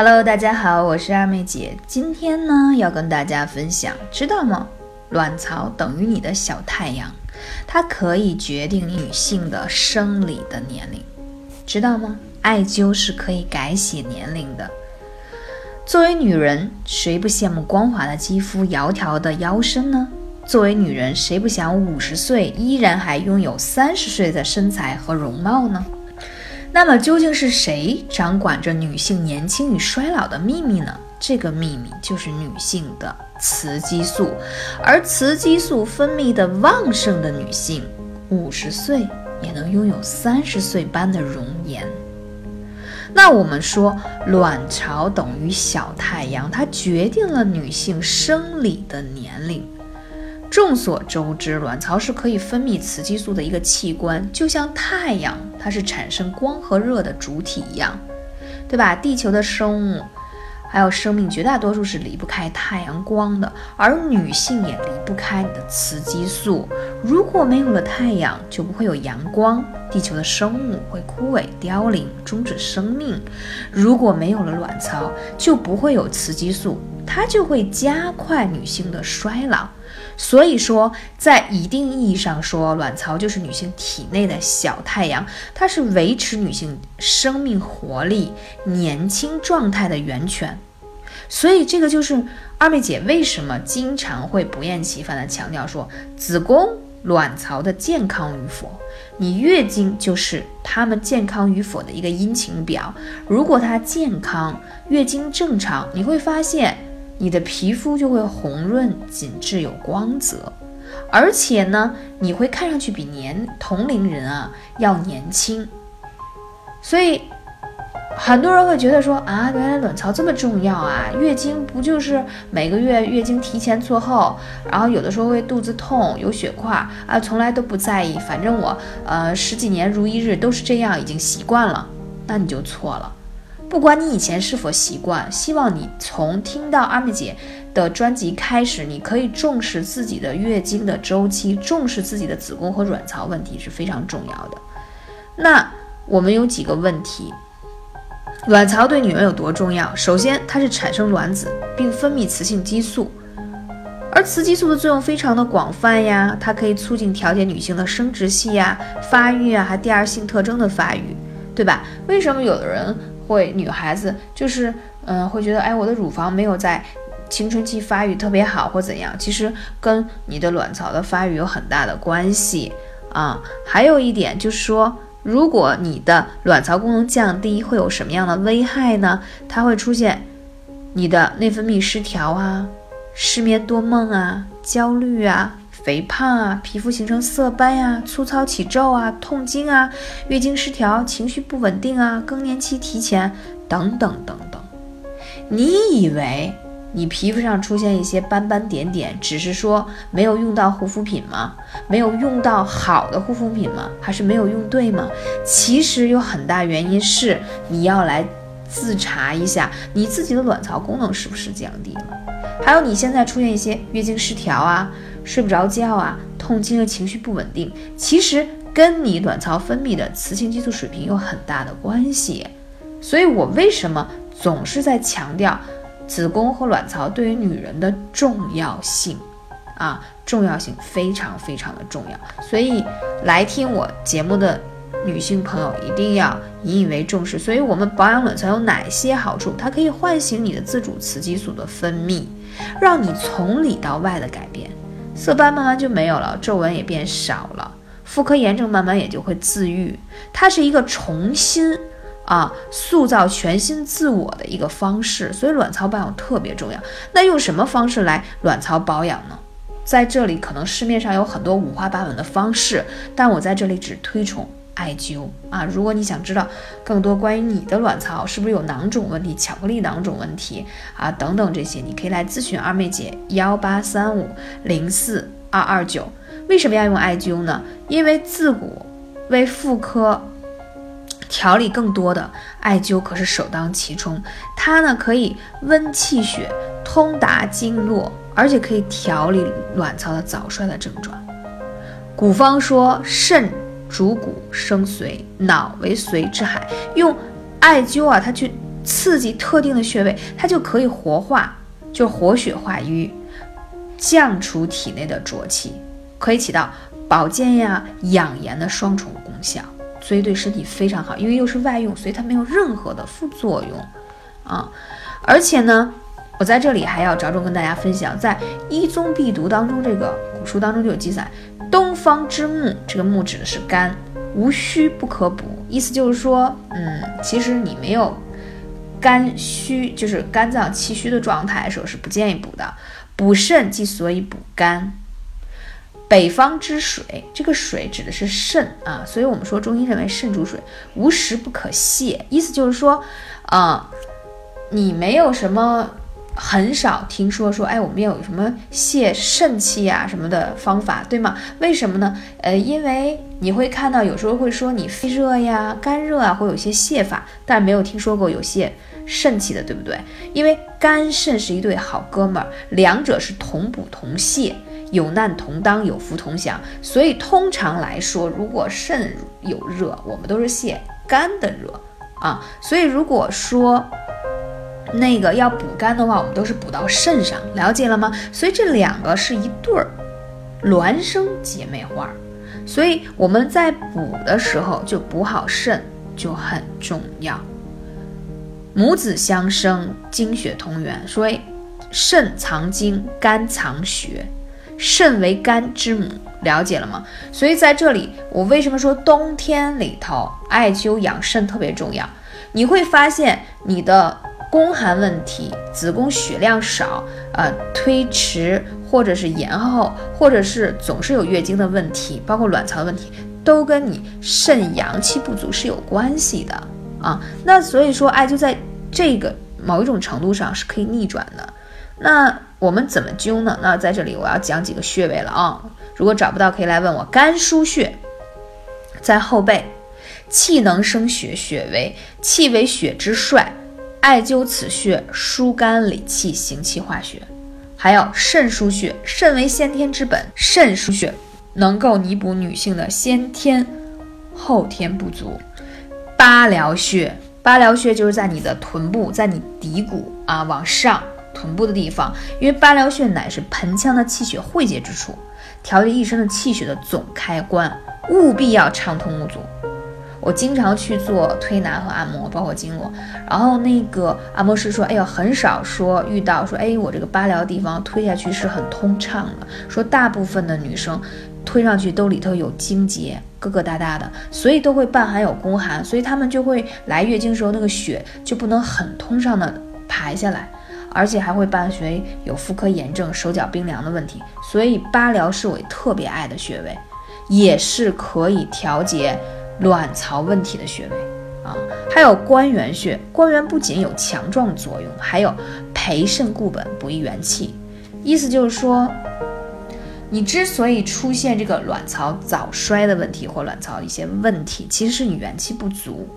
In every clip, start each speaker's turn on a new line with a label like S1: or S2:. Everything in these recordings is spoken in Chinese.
S1: Hello，大家好，我是二妹姐。今天呢，要跟大家分享，知道吗？卵巢等于你的小太阳，它可以决定女性的生理的年龄，知道吗？艾灸是可以改写年龄的。作为女人，谁不羡慕光滑的肌肤、窈窕的腰身呢？作为女人，谁不想五十岁依然还拥有三十岁的身材和容貌呢？那么究竟是谁掌管着女性年轻与衰老的秘密呢？这个秘密就是女性的雌激素，而雌激素分泌的旺盛的女性，五十岁也能拥有三十岁般的容颜。那我们说，卵巢等于小太阳，它决定了女性生理的年龄。众所周知，卵巢是可以分泌雌激素的一个器官，就像太阳，它是产生光和热的主体一样，对吧？地球的生物还有生命，绝大多数是离不开太阳光的，而女性也离不开你的雌激素。如果没有了太阳，就不会有阳光，地球的生物会枯萎凋零，终止生命。如果没有了卵巢，就不会有雌激素，它就会加快女性的衰老。所以说，在一定意义上说，卵巢就是女性体内的小太阳，它是维持女性生命活力、年轻状态的源泉。所以，这个就是二妹姐为什么经常会不厌其烦地强调说，子宫、卵巢的健康与否，你月经就是它们健康与否的一个阴晴表。如果它健康，月经正常，你会发现。你的皮肤就会红润、紧致、有光泽，而且呢，你会看上去比年同龄人啊要年轻。所以很多人会觉得说啊，原来卵巢这么重要啊！月经不就是每个月月经提前错后，然后有的时候会肚子痛、有血块啊，从来都不在意，反正我呃十几年如一日都是这样，已经习惯了，那你就错了。不管你以前是否习惯，希望你从听到阿米姐的专辑开始，你可以重视自己的月经的周期，重视自己的子宫和卵巢问题是非常重要的。那我们有几个问题：卵巢对女人有多重要？首先，它是产生卵子并分泌雌性激素，而雌激素的作用非常的广泛呀，它可以促进调节女性的生殖系呀、发育啊，还第二性特征的发育，对吧？为什么有的人？会女孩子就是，嗯，会觉得，哎，我的乳房没有在青春期发育特别好，或怎样？其实跟你的卵巢的发育有很大的关系啊。还有一点就是说，如果你的卵巢功能降低，会有什么样的危害呢？它会出现你的内分泌失调啊，失眠多梦啊，焦虑啊。肥胖啊，皮肤形成色斑呀，粗糙起皱啊，痛经啊，月经失调，情绪不稳定啊，更年期提前等等等等。你以为你皮肤上出现一些斑斑点点，只是说没有用到护肤品吗？没有用到好的护肤品吗？还是没有用对吗？其实有很大原因是你要来自查一下你自己的卵巢功能是不是降低了，还有你现在出现一些月经失调啊。睡不着觉啊，痛经和情绪不稳定，其实跟你卵巢分泌的雌性激素水平有很大的关系。所以我为什么总是在强调子宫和卵巢对于女人的重要性啊？重要性非常非常的重要。所以来听我节目的女性朋友一定要引以为重视。所以我们保养卵巢有哪些好处？它可以唤醒你的自主雌激素的分泌，让你从里到外的改变。色斑慢慢就没有了，皱纹也变少了，妇科炎症慢慢也就会自愈。它是一个重新啊塑造全新自我的一个方式，所以卵巢保养特别重要。那用什么方式来卵巢保养呢？在这里可能市面上有很多五花八门的方式，但我在这里只推崇。艾灸啊，如果你想知道更多关于你的卵巢是不是有囊肿问题、巧克力囊肿问题啊等等这些，你可以来咨询二妹姐幺八三五零四二二九。为什么要用艾灸呢？因为自古为妇科调理更多的艾灸可是首当其冲，它呢可以温气血、通达经络，而且可以调理卵巢的早衰的症状。古方说肾。主骨生髓，脑为髓之海。用艾灸啊，它去刺激特定的穴位，它就可以活化，就活血化瘀，降除体内的浊气，可以起到保健呀、养颜的双重功效，所以对身体非常好。因为又是外用，所以它没有任何的副作用啊。而且呢，我在这里还要着重跟大家分享，在《医宗必读》当中，这个古书当中就有记载：东方之木，这个木指的是肝，无虚不可补。意思就是说，嗯，其实你没有肝虚，就是肝脏气虚的状态的时候是不建议补的。补肾即所以补肝。北方之水，这个水指的是肾啊，所以我们说中医认为肾主水，无时不可泄。意思就是说，啊，你没有什么。很少听说说，哎，我们有什么泄肾气啊什么的方法，对吗？为什么呢？呃，因为你会看到有时候会说你肺热呀、肝热啊，会有些泄法，但没有听说过有泄肾气的，对不对？因为肝肾是一对好哥们儿，两者是同补同泻，有难同当，有福同享。所以通常来说，如果肾有热，我们都是泻肝的热啊。所以如果说，那个要补肝的话，我们都是补到肾上，了解了吗？所以这两个是一对儿孪生姐妹花，所以我们在补的时候就补好肾就很重要。母子相生，精血同源，所以肾藏精，肝藏血，肾为肝之母，了解了吗？所以在这里，我为什么说冬天里头艾灸养肾特别重要？你会发现你的。宫寒问题、子宫血量少、呃推迟或者是延后，或者是总是有月经的问题，包括卵巢的问题，都跟你肾阳气不足是有关系的啊。那所以说，艾灸在这个某一种程度上是可以逆转的。那我们怎么灸呢？那在这里我要讲几个穴位了啊。如果找不到，可以来问我。肝腧穴在后背，气能生血，血为气为血之帅。艾灸此穴，疏肝理气，行气化血。还有肾腧穴，肾为先天之本，肾腧穴能够弥补女性的先天后天不足。八髎穴，八髎穴就是在你的臀部，在你骶骨啊往上臀部的地方，因为八髎穴乃是盆腔的气血汇结之处，调节一身的气血的总开关，务必要畅通无阻。我经常去做推拿和按摩，包括经络。然后那个按摩师说：“哎呦，很少说遇到说，哎，我这个八髎地方推下去是很通畅的。说大部分的女生推上去都里头有经结，疙疙瘩瘩的，所以都会伴含有宫寒，所以她们就会来月经时候那个血就不能很通畅的排下来，而且还会伴随有妇科炎症、手脚冰凉的问题。所以八髎是我特别爱的穴位，也是可以调节。”卵巢问题的穴位啊，还有关元穴。关元不仅有强壮作用，还有培肾固本、补益元气。意思就是说，你之所以出现这个卵巢早衰的问题或卵巢一些问题，其实是你元气不足。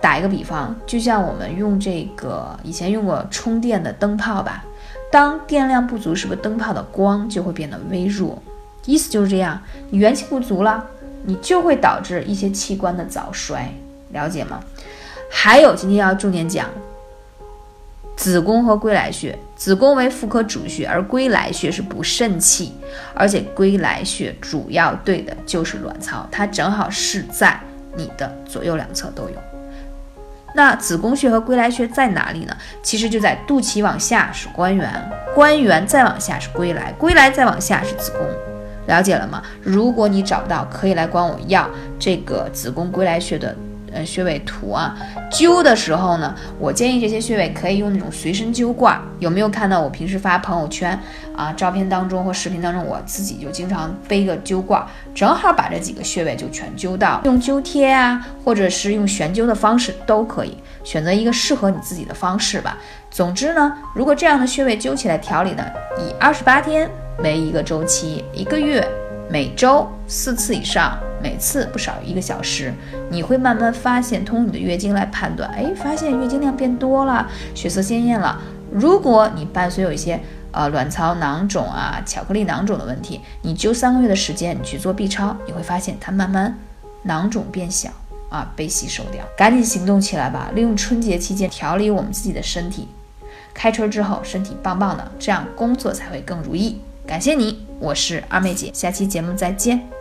S1: 打一个比方，就像我们用这个以前用过充电的灯泡吧，当电量不足，是不是灯泡的光就会变得微弱？意思就是这样，你元气不足了。你就会导致一些器官的早衰，了解吗？还有今天要重点讲子宫和归来穴。子宫为妇科主穴，而归来穴是补肾气，而且归来穴主要对的就是卵巢，它正好是在你的左右两侧都有。那子宫穴和归来穴在哪里呢？其实就在肚脐往下是关元，关元再往下是归来，归来再往下是子宫。了解了吗？如果你找不到，可以来管我要这个子宫归来穴的呃穴位图啊。灸的时候呢，我建议这些穴位可以用那种随身灸罐。有没有看到我平时发朋友圈啊？照片当中或视频当中，我自己就经常背个灸罐，正好把这几个穴位就全灸到。用灸贴啊，或者是用悬灸的方式都可以，选择一个适合你自己的方式吧。总之呢，如果这样的穴位灸起来调理呢，以二十八天。为一个周期，一个月，每周四次以上，每次不少于一个小时，你会慢慢发现，通过你的月经来判断，哎，发现月经量变多了，血色鲜艳了。如果你伴随有一些呃卵巢囊肿啊、巧克力囊肿的问题，你灸三个月的时间，你去做 b 超，你会发现它慢慢囊肿变小，啊，被吸收掉。赶紧行动起来吧，利用春节期间调理我们自己的身体。开春之后身体棒棒的，这样工作才会更如意，感谢你。我是二妹姐下期节目再见。